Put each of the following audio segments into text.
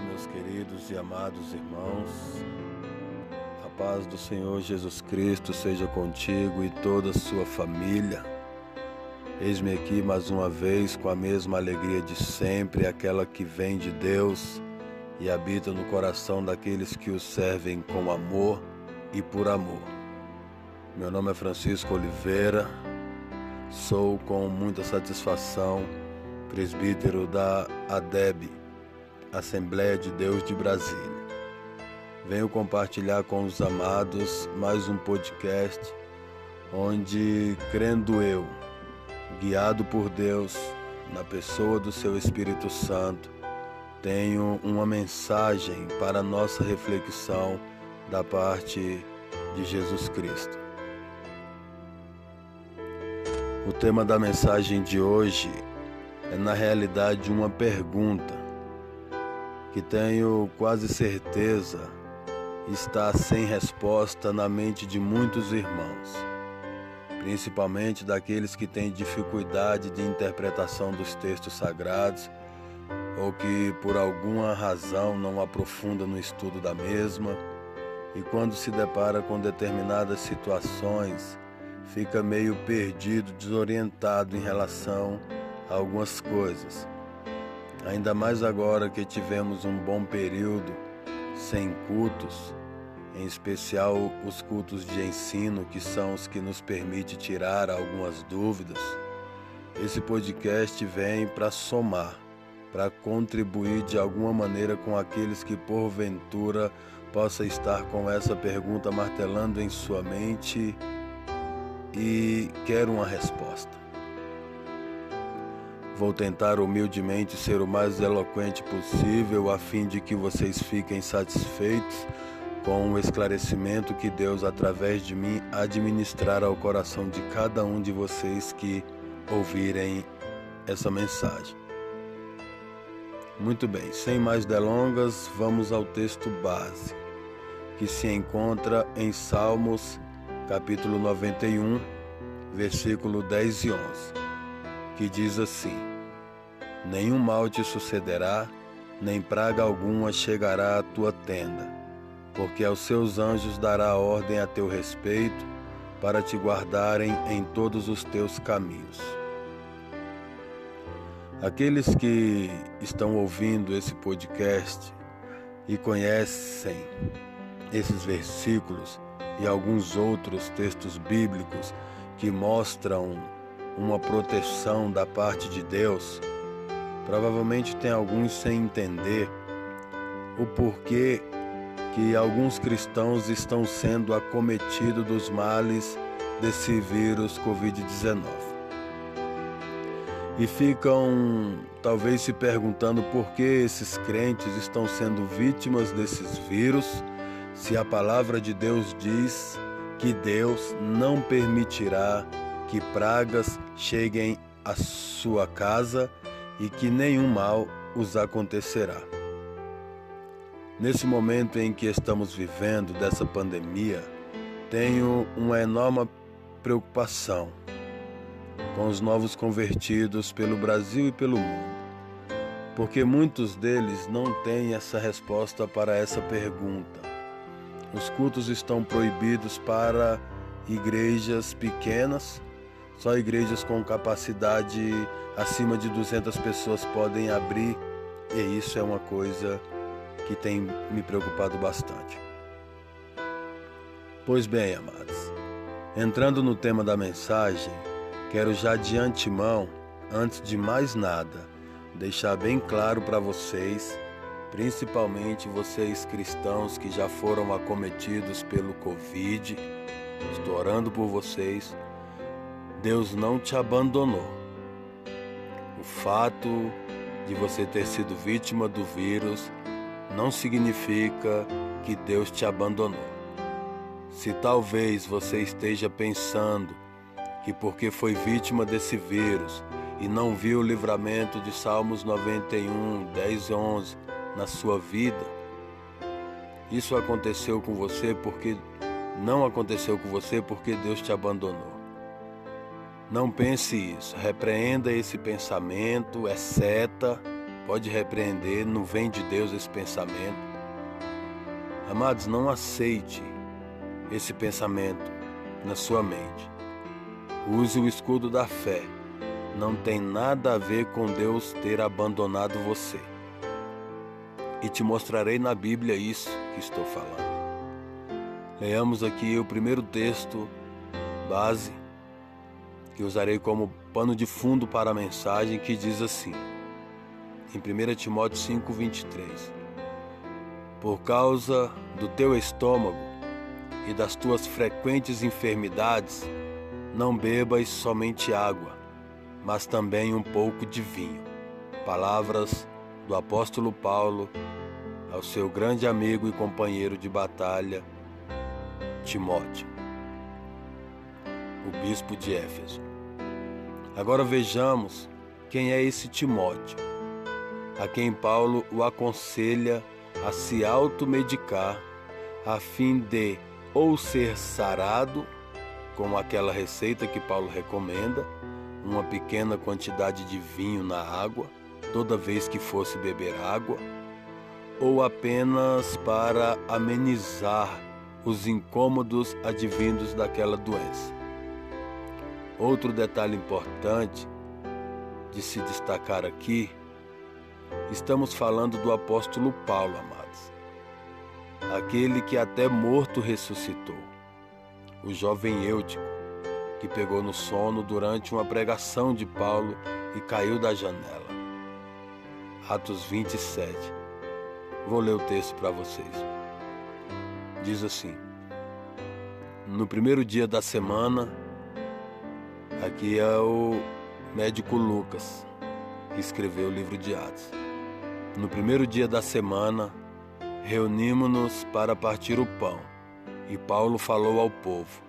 meus queridos e amados irmãos. A paz do Senhor Jesus Cristo seja contigo e toda a sua família. Eis-me aqui mais uma vez com a mesma alegria de sempre, aquela que vem de Deus e habita no coração daqueles que o servem com amor e por amor. Meu nome é Francisco Oliveira, sou com muita satisfação presbítero da ADEB, Assembleia de Deus de Brasília. Venho compartilhar com os amados mais um podcast onde, crendo eu, guiado por Deus, na pessoa do seu Espírito Santo, tenho uma mensagem para nossa reflexão da parte de Jesus Cristo. O tema da mensagem de hoje é, na realidade, uma pergunta que tenho quase certeza está sem resposta na mente de muitos irmãos, principalmente daqueles que têm dificuldade de interpretação dos textos sagrados ou que por alguma razão não aprofunda no estudo da mesma e quando se depara com determinadas situações fica meio perdido, desorientado em relação a algumas coisas ainda mais agora que tivemos um bom período sem cultos, em especial os cultos de ensino, que são os que nos permite tirar algumas dúvidas. Esse podcast vem para somar, para contribuir de alguma maneira com aqueles que porventura possa estar com essa pergunta martelando em sua mente e quer uma resposta. Vou tentar humildemente ser o mais eloquente possível a fim de que vocês fiquem satisfeitos com o esclarecimento que Deus, através de mim, administrar ao coração de cada um de vocês que ouvirem essa mensagem. Muito bem, sem mais delongas, vamos ao texto base, que se encontra em Salmos, capítulo 91, versículo 10 e 11, que diz assim: nenhum mal te sucederá, nem praga alguma chegará à tua tenda, porque aos seus anjos dará ordem a teu respeito, para te guardarem em todos os teus caminhos. Aqueles que estão ouvindo esse podcast e conhecem esses versículos e alguns outros textos bíblicos que mostram uma proteção da parte de Deus, Provavelmente tem alguns sem entender o porquê que alguns cristãos estão sendo acometidos dos males desse vírus Covid-19. E ficam talvez se perguntando por que esses crentes estão sendo vítimas desses vírus, se a palavra de Deus diz que Deus não permitirá que pragas cheguem à sua casa e que nenhum mal os acontecerá. Nesse momento em que estamos vivendo dessa pandemia, tenho uma enorme preocupação com os novos convertidos pelo Brasil e pelo mundo, porque muitos deles não têm essa resposta para essa pergunta. Os cultos estão proibidos para igrejas pequenas só igrejas com capacidade acima de 200 pessoas podem abrir, e isso é uma coisa que tem me preocupado bastante. Pois bem, amados, entrando no tema da mensagem, quero já de antemão, antes de mais nada, deixar bem claro para vocês, principalmente vocês cristãos que já foram acometidos pelo Covid, estou orando por vocês Deus não te abandonou. O fato de você ter sido vítima do vírus não significa que Deus te abandonou. Se talvez você esteja pensando que porque foi vítima desse vírus e não viu o livramento de Salmos 91, 10 e 11 na sua vida, isso aconteceu com você porque não aconteceu com você porque Deus te abandonou. Não pense isso, repreenda esse pensamento, é seta, pode repreender, não vem de Deus esse pensamento. Amados, não aceite esse pensamento na sua mente. Use o escudo da fé. Não tem nada a ver com Deus ter abandonado você. E te mostrarei na Bíblia isso que estou falando. Leamos aqui o primeiro texto base que usarei como pano de fundo para a mensagem que diz assim: em 1 Timóteo 5:23. Por causa do teu estômago e das tuas frequentes enfermidades, não bebas somente água, mas também um pouco de vinho. Palavras do apóstolo Paulo ao seu grande amigo e companheiro de batalha, Timóteo, o bispo de Éfeso. Agora vejamos quem é esse Timóteo, a quem Paulo o aconselha a se automedicar a fim de ou ser sarado, com aquela receita que Paulo recomenda, uma pequena quantidade de vinho na água, toda vez que fosse beber água, ou apenas para amenizar os incômodos advindos daquela doença. Outro detalhe importante de se destacar aqui, estamos falando do apóstolo Paulo, amados. Aquele que até morto ressuscitou. O jovem Eutico, que pegou no sono durante uma pregação de Paulo e caiu da janela. Atos 27. Vou ler o texto para vocês. Diz assim: No primeiro dia da semana, aqui é o médico Lucas, que escreveu o livro de Atos. No primeiro dia da semana, reunimos-nos para partir o pão, e Paulo falou ao povo,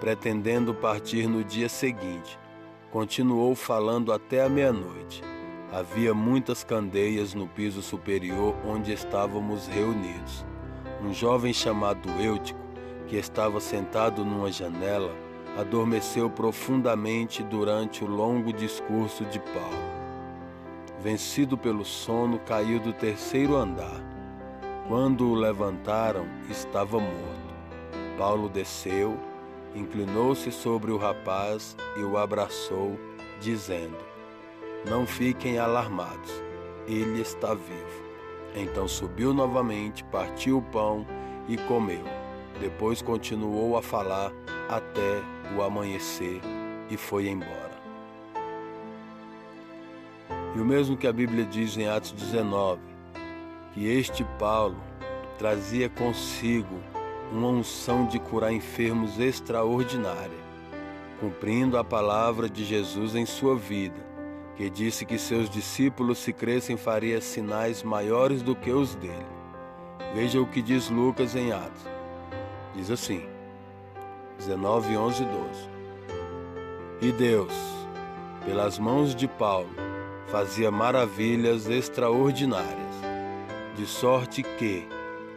pretendendo partir no dia seguinte. Continuou falando até a meia-noite. Havia muitas candeias no piso superior onde estávamos reunidos. Um jovem chamado Eutico, que estava sentado numa janela, adormeceu profundamente durante o longo discurso de Paulo. Vencido pelo sono, caiu do terceiro andar. Quando o levantaram, estava morto. Paulo desceu, inclinou-se sobre o rapaz e o abraçou, dizendo: Não fiquem alarmados, ele está vivo. Então subiu novamente, partiu o pão e comeu. Depois continuou a falar até o amanhecer e foi embora. E o mesmo que a Bíblia diz em Atos 19, que este Paulo trazia consigo uma unção de curar enfermos extraordinária, cumprindo a palavra de Jesus em sua vida que disse que seus discípulos, se crescem, faria sinais maiores do que os dele. Veja o que diz Lucas em Atos. Diz assim, 19, 11 e 12. E Deus, pelas mãos de Paulo, fazia maravilhas extraordinárias, de sorte que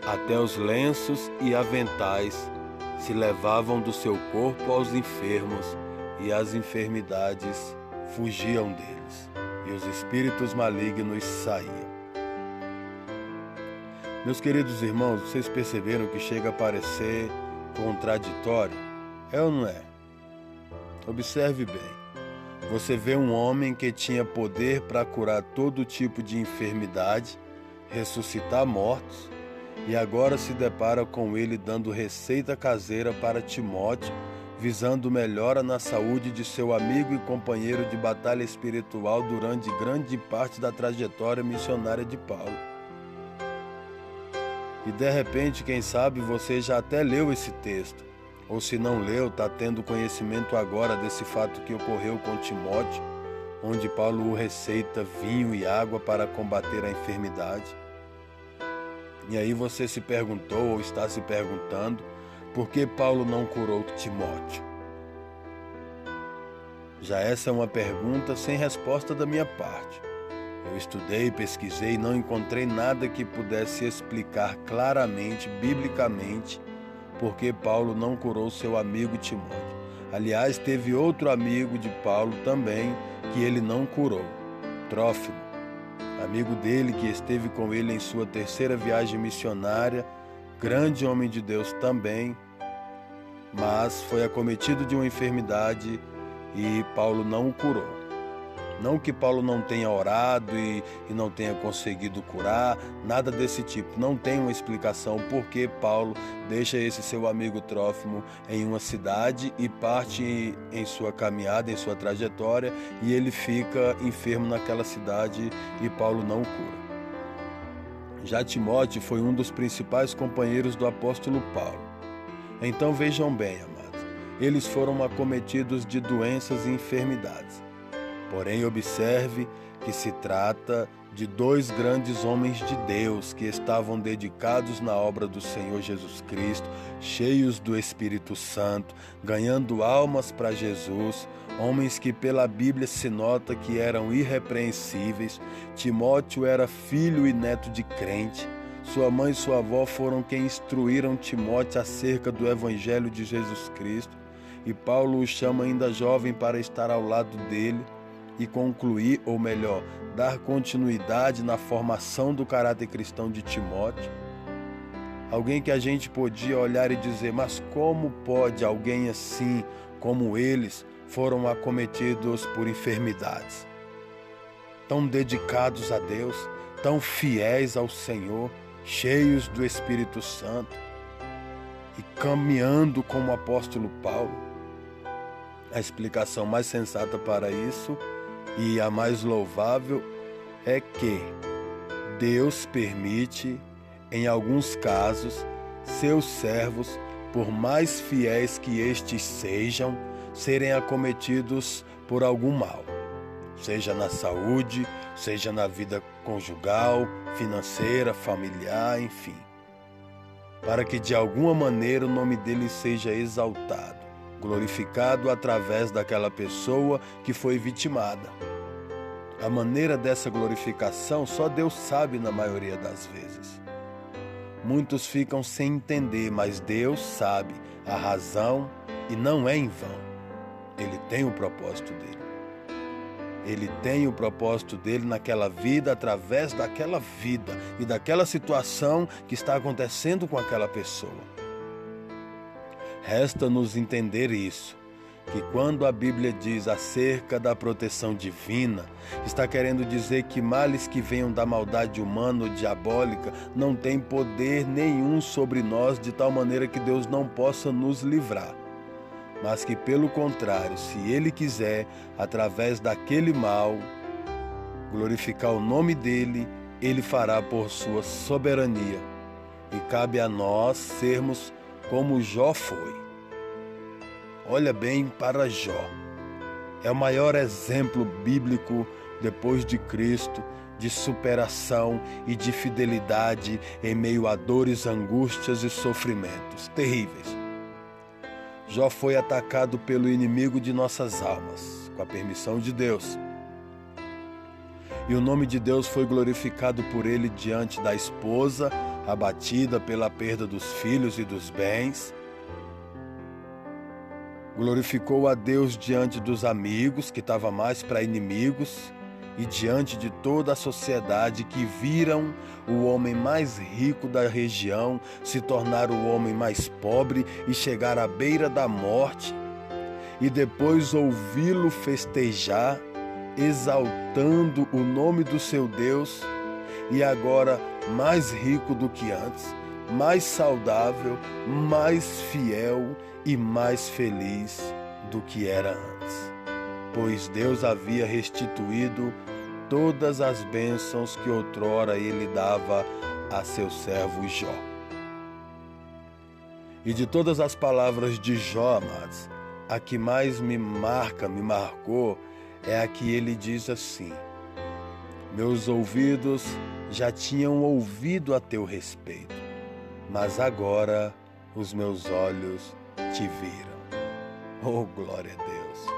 até os lenços e aventais se levavam do seu corpo aos enfermos e as enfermidades fugiam deles, e os espíritos malignos saíam. Meus queridos irmãos, vocês perceberam que chega a parecer contraditório? É ou não é? Observe bem. Você vê um homem que tinha poder para curar todo tipo de enfermidade, ressuscitar mortos, e agora se depara com ele dando receita caseira para Timóteo visando melhora na saúde de seu amigo e companheiro de batalha espiritual durante grande parte da trajetória missionária de Paulo. E de repente, quem sabe você já até leu esse texto, ou se não leu, está tendo conhecimento agora desse fato que ocorreu com Timóteo, onde Paulo o receita vinho e água para combater a enfermidade. E aí você se perguntou ou está se perguntando por que Paulo não curou Timóteo? Já essa é uma pergunta sem resposta da minha parte. Eu estudei, pesquisei e não encontrei nada que pudesse explicar claramente, biblicamente, por que Paulo não curou seu amigo Timóteo. Aliás, teve outro amigo de Paulo também que ele não curou, Trófimo. amigo dele que esteve com ele em sua terceira viagem missionária, grande homem de Deus também, mas foi acometido de uma enfermidade e Paulo não o curou. Não que Paulo não tenha orado e, e, não tenha conseguido curar, nada desse tipo. Não tem uma explicação por que Paulo deixa esse seu amigo Trófimo em uma cidade e parte em sua caminhada, em sua trajetória, e ele fica enfermo naquela cidade e Paulo não cura. Já Timóteo foi um dos principais companheiros do apóstolo Paulo. Então vejam bem, amados, eles foram acometidos de doenças e enfermidades. Porém, observe que se trata de dois grandes homens de Deus que estavam dedicados na obra do Senhor Jesus Cristo, cheios do Espírito Santo, ganhando almas para Jesus, homens que pela Bíblia se nota que eram irrepreensíveis. Timóteo era filho e neto de crente. Sua mãe e sua avó foram quem instruíram Timóteo acerca do Evangelho de Jesus Cristo. E Paulo o chama ainda jovem para estar ao lado dele e concluir, ou melhor, dar continuidade na formação do caráter cristão de Timóteo. Alguém que a gente podia olhar e dizer, mas como pode alguém assim como eles foram acometidos por enfermidades? Tão dedicados a Deus, tão fiéis ao Senhor, cheios do Espírito Santo e caminhando como o apóstolo Paulo. A explicação mais sensata para isso e a mais louvável é que Deus permite, em alguns casos, seus servos, por mais fiéis que estes sejam, serem acometidos por algum mal, seja na saúde, seja na vida conjugal, financeira, familiar, enfim, para que de alguma maneira o nome dele seja exaltado glorificado através daquela pessoa que foi vitimada. A maneira dessa glorificação só Deus sabe na maioria das vezes. Muitos ficam sem entender, mas Deus sabe a razão e não é em vão. Ele tem o propósito dele. Ele tem o propósito dele naquela vida, através daquela vida e daquela situação que está acontecendo com aquela pessoa. Resta-nos entender isso, que quando a Bíblia diz acerca da proteção divina, está querendo dizer que males que venham da maldade humana ou diabólica não têm poder nenhum sobre nós de tal maneira que Deus não possa nos livrar. Mas que, pelo contrário, se Ele quiser, através daquele mal, glorificar o nome dele, Ele fará por sua soberania. E cabe a nós sermos como Jó foi. Olha bem para Jó. É o maior exemplo bíblico depois de Cristo de superação e de fidelidade em meio a dores, angústias e sofrimentos terríveis. Jó foi atacado pelo inimigo de nossas almas, com a permissão de Deus. E o nome de Deus foi glorificado por ele diante da esposa, abatida pela perda dos filhos e dos bens. Glorificou a Deus diante dos amigos, que estava mais para inimigos, e diante de toda a sociedade que viram o homem mais rico da região se tornar o homem mais pobre e chegar à beira da morte, e depois ouvi-lo festejar, exaltando o nome do seu Deus, e agora mais rico do que antes, mais saudável, mais fiel e mais feliz do que era antes. Pois Deus havia restituído todas as bênçãos que outrora ele dava a seu servo Jó. E de todas as palavras de Jó, amados, a que mais me marca, me marcou, é a que ele diz assim: Meus ouvidos já tinham ouvido a teu respeito, mas agora os meus olhos te viram. Oh, glória a Deus!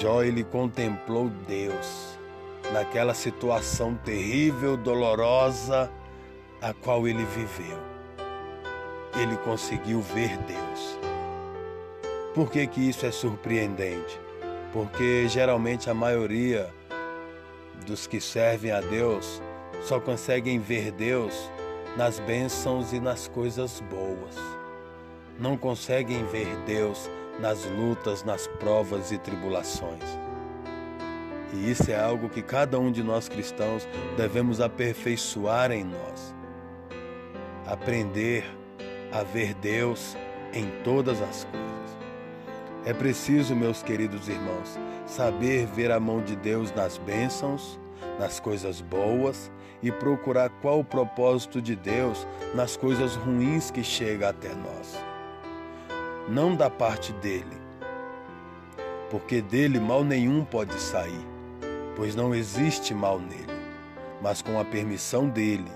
Jó ele contemplou Deus naquela situação terrível, dolorosa, a qual ele viveu. Ele conseguiu ver Deus. Por que, que isso é surpreendente? Porque geralmente a maioria dos que servem a Deus só conseguem ver Deus nas bênçãos e nas coisas boas. Não conseguem ver Deus nas lutas, nas provas e tribulações. E isso é algo que cada um de nós cristãos devemos aperfeiçoar em nós. Aprender a ver Deus em todas as coisas. É preciso, meus queridos irmãos, saber ver a mão de Deus nas bênçãos, nas coisas boas e procurar qual o propósito de Deus nas coisas ruins que chega até nós. Não da parte dele, porque dele mal nenhum pode sair, pois não existe mal nele, mas com a permissão dele,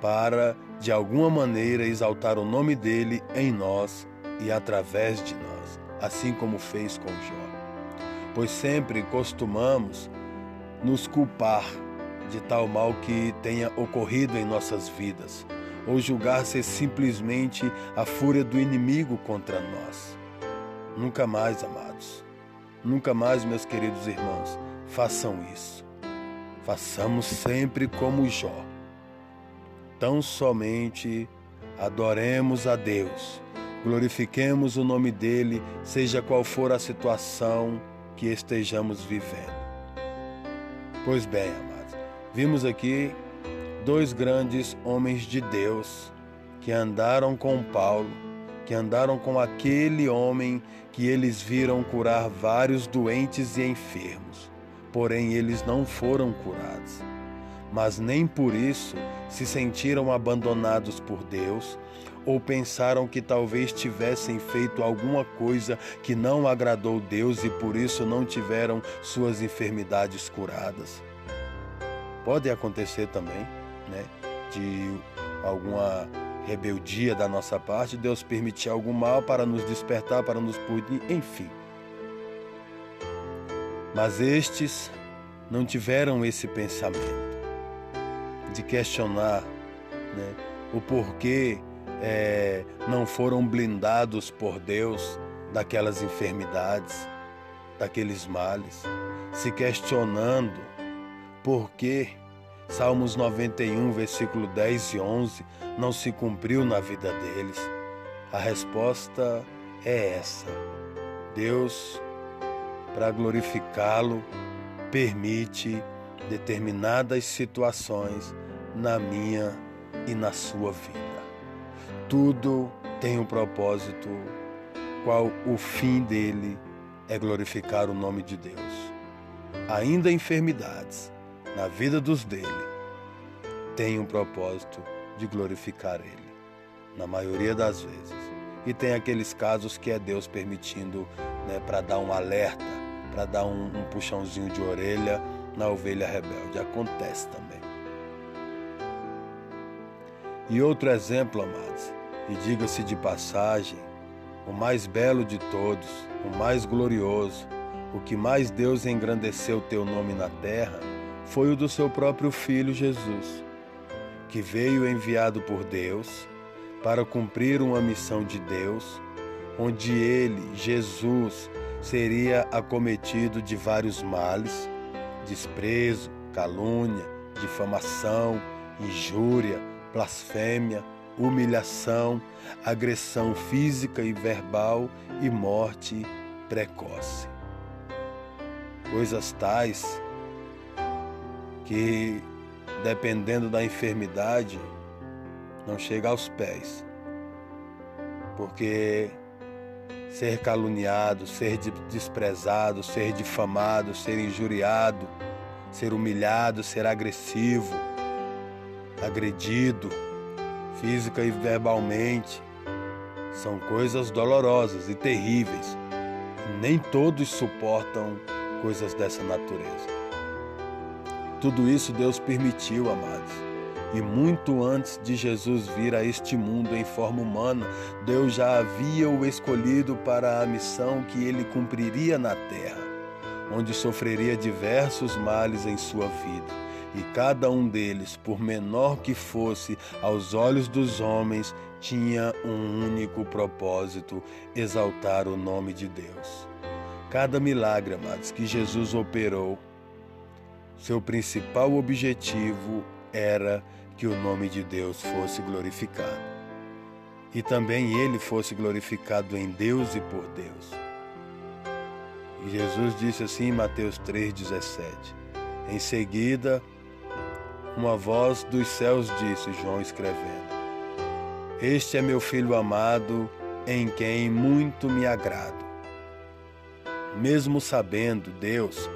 para de alguma maneira exaltar o nome dele em nós e através de nós, assim como fez com Jó. Pois sempre costumamos nos culpar de tal mal que tenha ocorrido em nossas vidas, ou julgar ser simplesmente a fúria do inimigo contra nós. Nunca mais, amados, nunca mais, meus queridos irmãos, façam isso. Façamos sempre como Jó. Tão somente adoremos a Deus, glorifiquemos o nome dele, seja qual for a situação que estejamos vivendo. Pois bem, amados, Vimos aqui dois grandes homens de Deus que andaram com Paulo, que andaram com aquele homem que eles viram curar vários doentes e enfermos. Porém, eles não foram curados. Mas nem por isso se sentiram abandonados por Deus ou pensaram que talvez tivessem feito alguma coisa que não agradou Deus e por isso não tiveram suas enfermidades curadas. Pode acontecer também, né? De alguma rebeldia da nossa parte, Deus permitir algum mal para nos despertar, para nos punir, enfim. Mas estes não tiveram esse pensamento de questionar né, o porquê é, não foram blindados por Deus daquelas enfermidades, daqueles males, se questionando porque Salmos 91, versículo 10 e 11 não se cumpriu na vida deles? A resposta é essa. Deus, para glorificá-lo, permite determinadas situações na minha e na sua vida. Tudo tem um propósito, qual o fim dele é glorificar o nome de Deus. Ainda enfermidades, na vida dos dele, tem um propósito de glorificar ele, na maioria das vezes. E tem aqueles casos que é Deus permitindo né, para dar um alerta, para dar um, um puxãozinho de orelha na ovelha rebelde. Acontece também. E outro exemplo, amados, e diga-se de passagem, o mais belo de todos, o mais glorioso, o que mais Deus engrandeceu teu nome na terra, foi o do seu próprio Filho Jesus, que veio enviado por Deus para cumprir uma missão de Deus, onde ele, Jesus, seria acometido de vários males, desprezo, calúnia, difamação, injúria, blasfêmia, humilhação, agressão física e verbal e morte precoce. Coisas tais que, dependendo da enfermidade, não chega aos pés. Porque ser caluniado, ser desprezado, ser difamado, ser injuriado, ser humilhado, ser agressivo, agredido, física e verbalmente, são coisas dolorosas e terríveis. Nem todos suportam coisas dessa natureza. Tudo isso Deus permitiu, amados. E muito antes de Jesus vir a este mundo em forma humana, Deus já havia o escolhido para a missão que ele cumpriria na terra, onde sofreria diversos males em sua vida. E cada um deles, por menor que fosse aos olhos dos homens, tinha um único propósito: exaltar o nome de Deus. Cada milagre, amados, que Jesus operou, seu principal objetivo era que o nome de Deus fosse glorificado. E também ele fosse glorificado em Deus e por Deus. E Jesus disse assim em Mateus 3,17. Em seguida, uma voz dos céus disse, João escrevendo: Este é meu filho amado, em quem muito me agrado. Mesmo sabendo Deus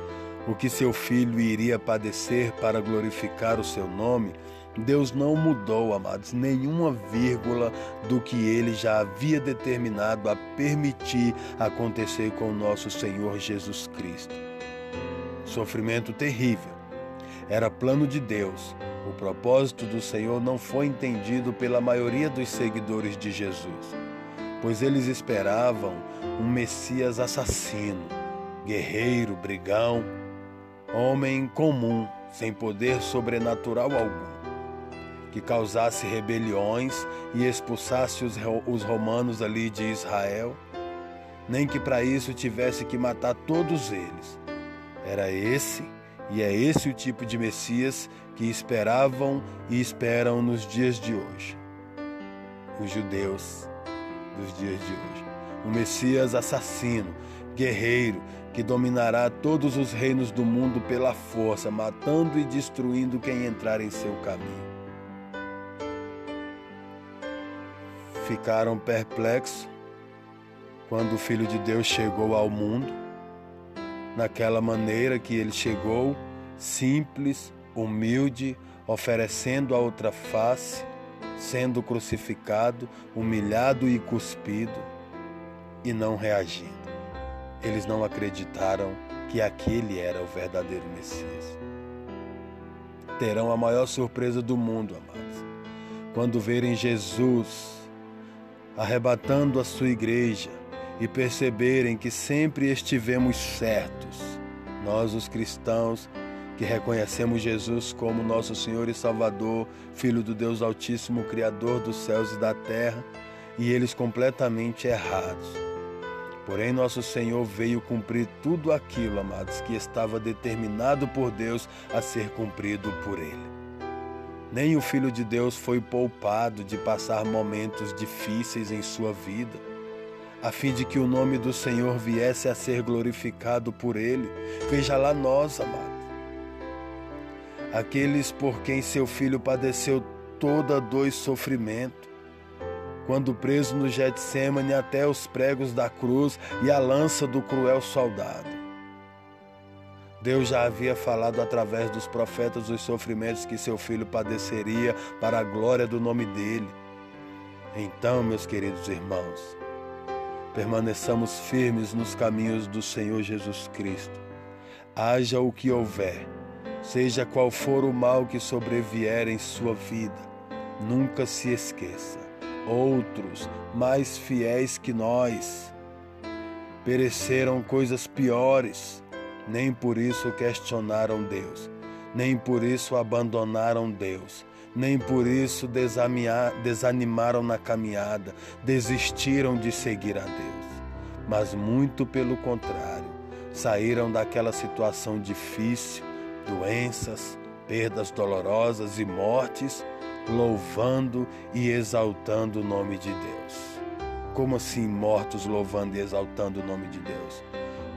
o que seu filho iria padecer para glorificar o seu nome, Deus não mudou, amados, nenhuma vírgula do que ele já havia determinado a permitir acontecer com o nosso Senhor Jesus Cristo. Sofrimento terrível. Era plano de Deus. O propósito do Senhor não foi entendido pela maioria dos seguidores de Jesus, pois eles esperavam um Messias assassino, guerreiro, brigão, homem comum, sem poder sobrenatural algum que causasse rebeliões e expulsasse os, os romanos ali de Israel, nem que para isso tivesse que matar todos eles. Era esse e é esse o tipo de Messias que esperavam e esperam nos dias de hoje. Os judeus dos dias de hoje. Um Messias assassino, guerreiro, que dominará todos os reinos do mundo pela força, matando e destruindo quem entrar em seu caminho. ficaram perplexos quando o Filho de Deus chegou ao mundo, naquela maneira que ele chegou, simples, humilde, oferecendo a outra face, sendo crucificado, humilhado e cuspido, e não reagindo. Eles não acreditaram que aquele era o verdadeiro Messias. Terão a maior surpresa do mundo, amados, quando verem Jesus arrebatando a sua igreja e perceberem que sempre estivemos certos, nós os cristãos que reconhecemos Jesus como nosso Senhor e Salvador, Filho do Deus Altíssimo, Criador dos céus e da terra, e eles completamente errados. Porém, nosso Senhor veio cumprir tudo aquilo, amados, que estava determinado por Deus a ser cumprido por Ele. Nem o Filho de Deus foi poupado de passar momentos difíceis em sua vida, a fim de que o nome do Senhor viesse a ser glorificado por ele. Veja lá nós, amados. Aqueles por quem seu filho padeceu toda dor e sofrimento, quando preso no Getsemane até os pregos da cruz e a lança do cruel soldado. Deus já havia falado através dos profetas os sofrimentos que seu filho padeceria para a glória do nome dele. Então, meus queridos irmãos, permaneçamos firmes nos caminhos do Senhor Jesus Cristo. Haja o que houver, seja qual for o mal que sobrevier em sua vida, nunca se esqueça. Outros, mais fiéis que nós, pereceram coisas piores nem por isso questionaram Deus, nem por isso abandonaram Deus, nem por isso desanimaram na caminhada, desistiram de seguir a Deus. Mas muito pelo contrário, saíram daquela situação difícil, doenças, perdas dolorosas e mortes, louvando e exaltando o nome de Deus. Como assim mortos louvando e exaltando o nome de Deus?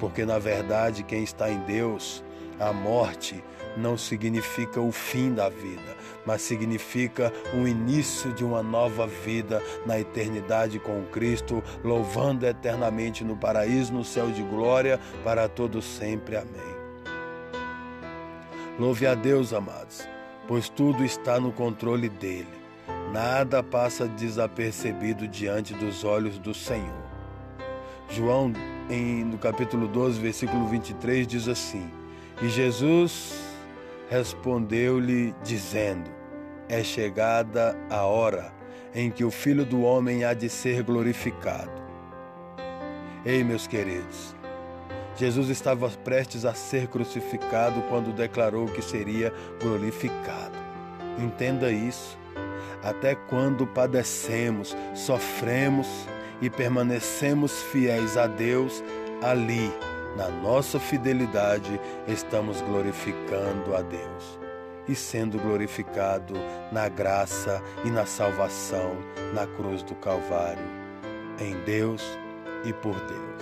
porque na verdade quem está em Deus, a morte não significa o fim da vida, mas significa o início de uma nova vida na eternidade com Cristo, louvando eternamente no paraíso, no céu de glória, para todos sempre. Amém. Louve a Deus, amados, pois tudo está no controle dele. Nada passa desapercebido diante dos olhos do Senhor. João em, no capítulo 12, versículo 23, diz assim: E Jesus respondeu-lhe, dizendo: É chegada a hora em que o Filho do Homem há de ser glorificado. Ei, meus queridos, Jesus estava prestes a ser crucificado quando declarou que seria glorificado. Entenda isso. Até quando padecemos, sofremos, e permanecemos fiéis a Deus, ali na nossa fidelidade, estamos glorificando a Deus e sendo glorificado na graça e na salvação na cruz do Calvário, em Deus e por Deus.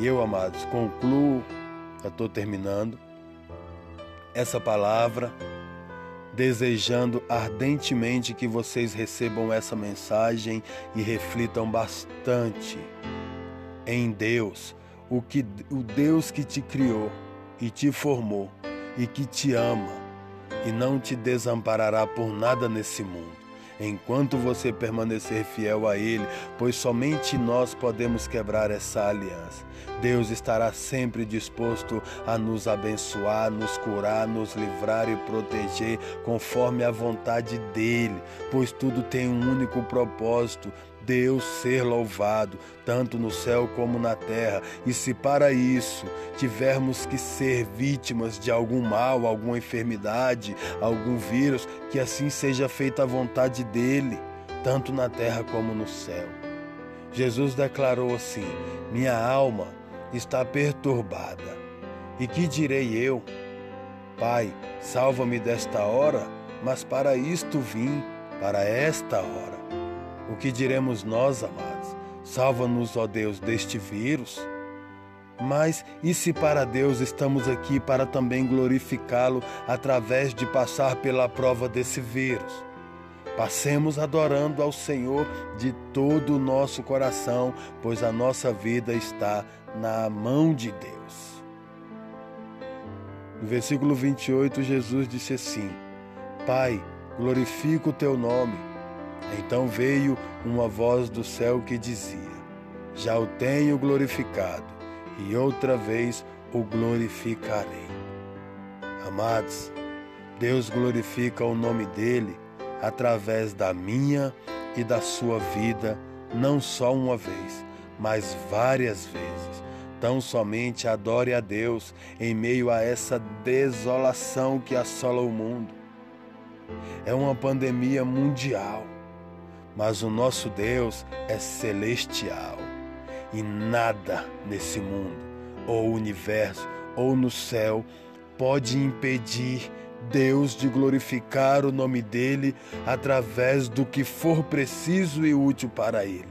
E eu, amados, concluo, já estou terminando, essa palavra, desejando ardentemente que vocês recebam essa mensagem e reflitam bastante em Deus, o que o Deus que te criou e te formou e que te ama e não te desamparará por nada nesse mundo enquanto você permanecer fiel a Ele, pois somente nós podemos quebrar essa aliança. Deus estará sempre disposto a nos abençoar, nos curar, nos livrar e proteger conforme a vontade dEle, pois tudo tem um único propósito Deus ser louvado, tanto no céu como na terra. E se para isso tivermos que ser vítimas de algum mal, alguma enfermidade, algum vírus, que assim seja feita a vontade dele, tanto na terra como no céu. Jesus declarou assim: Minha alma está perturbada. E que direi eu? Pai, salva-me desta hora, mas para isto vim, para esta hora. O que diremos nós, amados? Salva-nos, ó Deus, deste vírus. Mas e se para Deus estamos aqui para também glorificá-lo através de passar pela prova desse vírus? Passemos adorando ao Senhor de todo o nosso coração, pois a nossa vida está na mão de Deus. No versículo 28, Jesus disse assim: Pai, glorifica o teu nome então veio uma voz do céu que dizia: Já o tenho glorificado, e outra vez o glorificarei. Amados, Deus glorifica o nome dele através da minha e da sua vida, não só uma vez, mas várias vezes. Tão somente adore a Deus em meio a essa desolação que assola o mundo. É uma pandemia mundial mas o nosso Deus é celestial e nada nesse mundo, ou universo, ou no céu, pode impedir Deus de glorificar o nome dele através do que for preciso e útil para ele.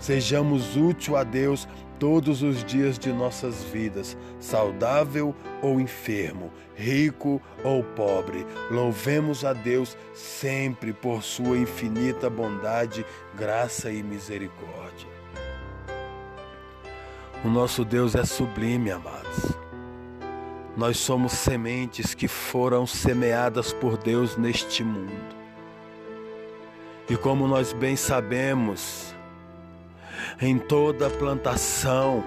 Sejamos útil a Deus todos os dias de nossas vidas, saudável ou enfermo, rico ou pobre. Louvemos a Deus sempre por sua infinita bondade, graça e misericórdia. O nosso Deus é sublime, amados. Nós somos sementes que foram semeadas por Deus neste mundo. E como nós bem sabemos, em toda plantação,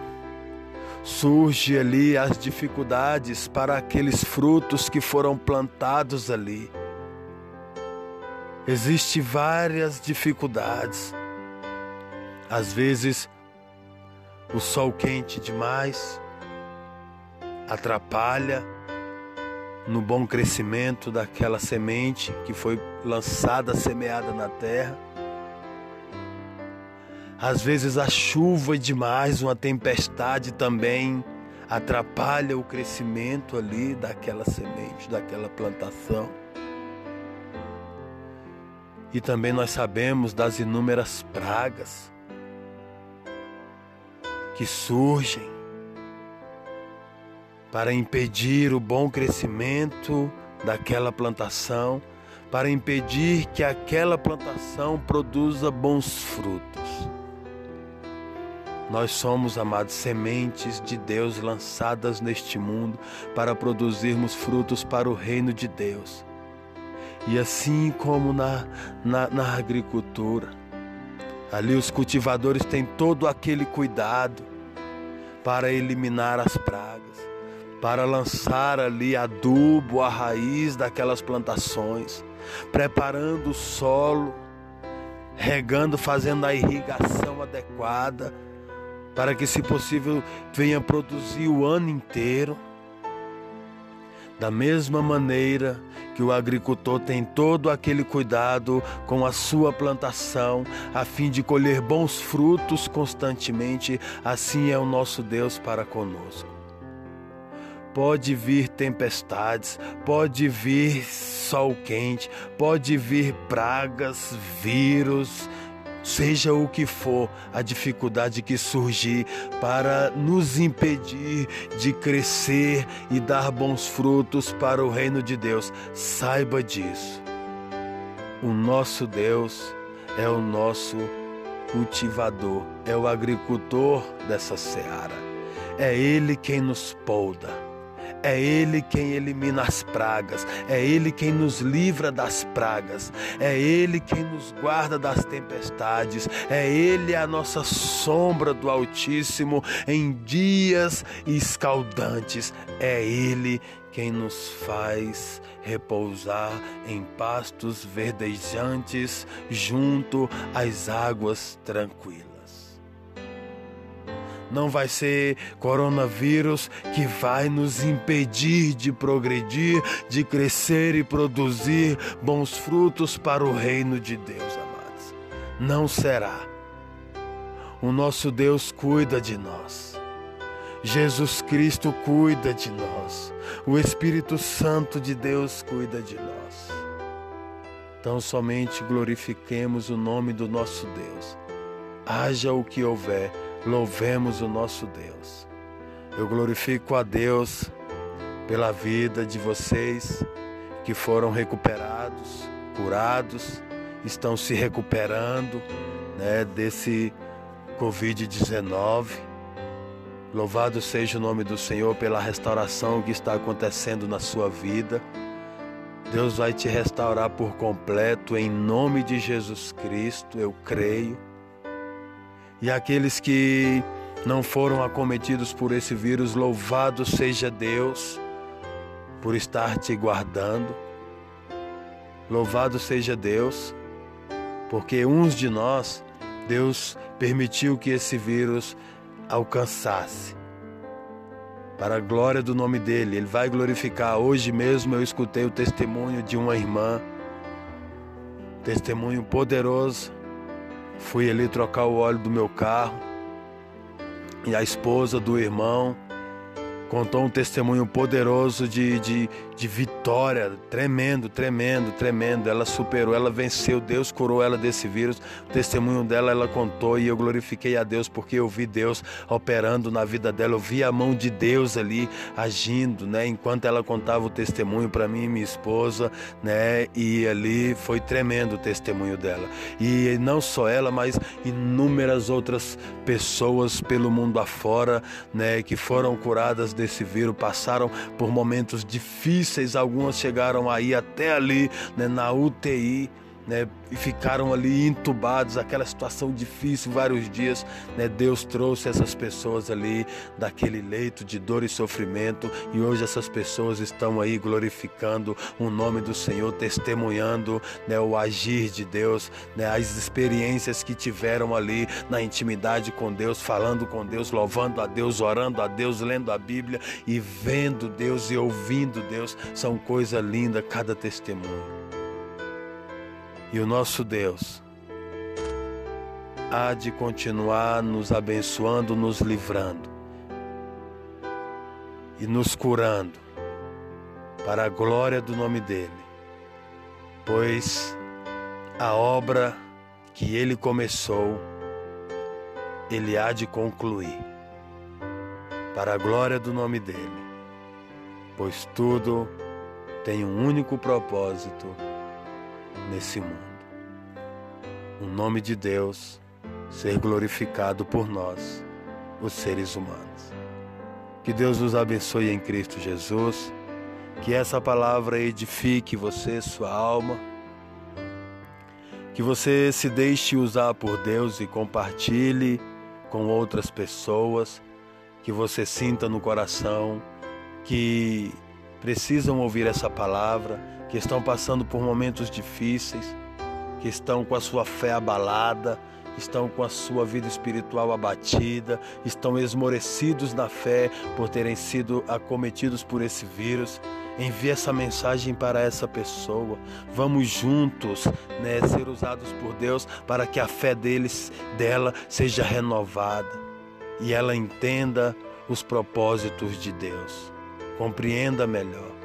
surge ali as dificuldades para aqueles frutos que foram plantados ali. Existem várias dificuldades. Às vezes, o sol quente demais atrapalha no bom crescimento daquela semente que foi lançada, semeada na terra. Às vezes a chuva demais, uma tempestade também atrapalha o crescimento ali daquela semente, daquela plantação. E também nós sabemos das inúmeras pragas que surgem para impedir o bom crescimento daquela plantação, para impedir que aquela plantação produza bons frutos. Nós somos, amados, sementes de Deus lançadas neste mundo para produzirmos frutos para o reino de Deus. E assim como na, na, na agricultura, ali os cultivadores têm todo aquele cuidado para eliminar as pragas, para lançar ali adubo, a raiz daquelas plantações, preparando o solo, regando, fazendo a irrigação adequada para que, se possível, venha produzir o ano inteiro. Da mesma maneira que o agricultor tem todo aquele cuidado com a sua plantação, a fim de colher bons frutos constantemente, assim é o nosso Deus para conosco. Pode vir tempestades, pode vir sol quente, pode vir pragas, vírus, seja o que for a dificuldade que surgir para nos impedir de crescer e dar bons frutos para o reino de Deus, saiba disso. O nosso Deus é o nosso cultivador, é o agricultor dessa seara. É Ele quem nos polda é Ele quem elimina as pragas, é Ele quem nos livra das pragas, é Ele quem nos guarda das tempestades, é Ele a nossa sombra do Altíssimo em dias escaldantes, é Ele quem nos faz repousar em pastos verdejantes junto às águas tranquilas. Não vai ser coronavírus que vai nos impedir de progredir, de crescer e produzir bons frutos para o reino de Deus, amados. Não será. O nosso Deus cuida de nós. Jesus Cristo cuida de nós. O Espírito Santo de Deus cuida de nós. Então somente glorifiquemos o nome do nosso Deus. Haja o que houver Louvemos o nosso Deus. Eu glorifico a Deus pela vida de vocês que foram recuperados, curados, estão se recuperando né, desse Covid-19. Louvado seja o nome do Senhor pela restauração que está acontecendo na sua vida. Deus vai te restaurar por completo em nome de Jesus Cristo, eu creio e aqueles que não foram acometidos por esse vírus, louvado seja Deus por estar te guardando. Louvado seja Deus, porque uns de nós, Deus permitiu que esse vírus alcançasse. Para a glória do nome dele, ele vai glorificar. Hoje mesmo eu escutei o testemunho de uma irmã, testemunho poderoso Fui ali trocar o óleo do meu carro e a esposa do irmão contou um testemunho poderoso de, de, de vitória, tremendo, tremendo, tremendo. Ela superou, ela venceu, Deus curou ela desse vírus. O testemunho dela ela contou e eu glorifiquei a Deus porque eu vi Deus operando na vida dela. Eu vi a mão de Deus ali agindo, né? Enquanto ela contava o testemunho para mim e minha esposa, né? E ali foi tremendo o testemunho dela. E não só ela, mas inúmeras outras pessoas pelo mundo afora, né? Que foram curadas desse vírus passaram por momentos difíceis, algumas chegaram aí até ali né, na UTI né, e ficaram ali entubados, aquela situação difícil, vários dias. Né, Deus trouxe essas pessoas ali daquele leito de dor e sofrimento e hoje essas pessoas estão aí glorificando o nome do Senhor, testemunhando né, o agir de Deus, né, as experiências que tiveram ali na intimidade com Deus, falando com Deus, louvando a Deus, orando a Deus, lendo a Bíblia e vendo Deus e ouvindo Deus. São coisa linda cada testemunho. E o nosso Deus há de continuar nos abençoando, nos livrando e nos curando para a glória do nome dele, pois a obra que ele começou, ele há de concluir para a glória do nome dele, pois tudo tem um único propósito nesse mundo. O nome de Deus ser glorificado por nós, os seres humanos. Que Deus nos abençoe em Cristo Jesus, que essa palavra edifique você, sua alma, que você se deixe usar por Deus e compartilhe com outras pessoas, que você sinta no coração que precisam ouvir essa palavra que estão passando por momentos difíceis, que estão com a sua fé abalada, estão com a sua vida espiritual abatida, estão esmorecidos na fé por terem sido acometidos por esse vírus. Envie essa mensagem para essa pessoa. Vamos juntos né, ser usados por Deus para que a fé deles, dela seja renovada e ela entenda os propósitos de Deus. Compreenda melhor.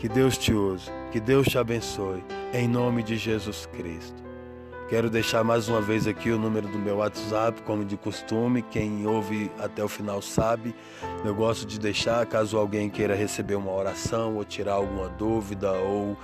Que Deus te use, que Deus te abençoe, em nome de Jesus Cristo. Quero deixar mais uma vez aqui o número do meu WhatsApp, como de costume. Quem ouve até o final sabe. Eu gosto de deixar, caso alguém queira receber uma oração ou tirar alguma dúvida ou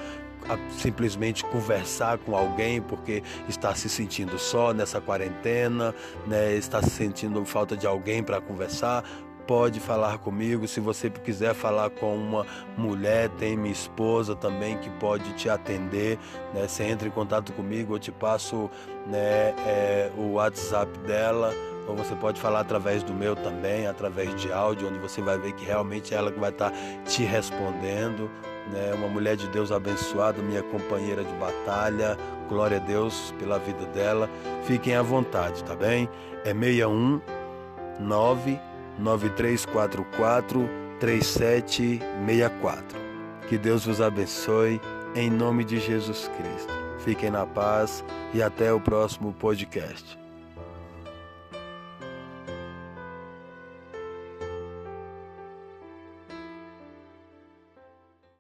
simplesmente conversar com alguém porque está se sentindo só nessa quarentena, né? está se sentindo falta de alguém para conversar, pode falar comigo. Se você quiser falar com uma mulher, tem minha esposa também que pode te atender. Né? Você entra em contato comigo, eu te passo né, é, o WhatsApp dela. Ou você pode falar através do meu também, através de áudio, onde você vai ver que realmente é ela que vai estar te respondendo. Né? Uma mulher de Deus abençoada, minha companheira de batalha. Glória a Deus pela vida dela. Fiquem à vontade, tá bem? É 61 9 9344 3764. Que Deus vos abençoe em nome de Jesus Cristo. Fiquem na paz e até o próximo podcast.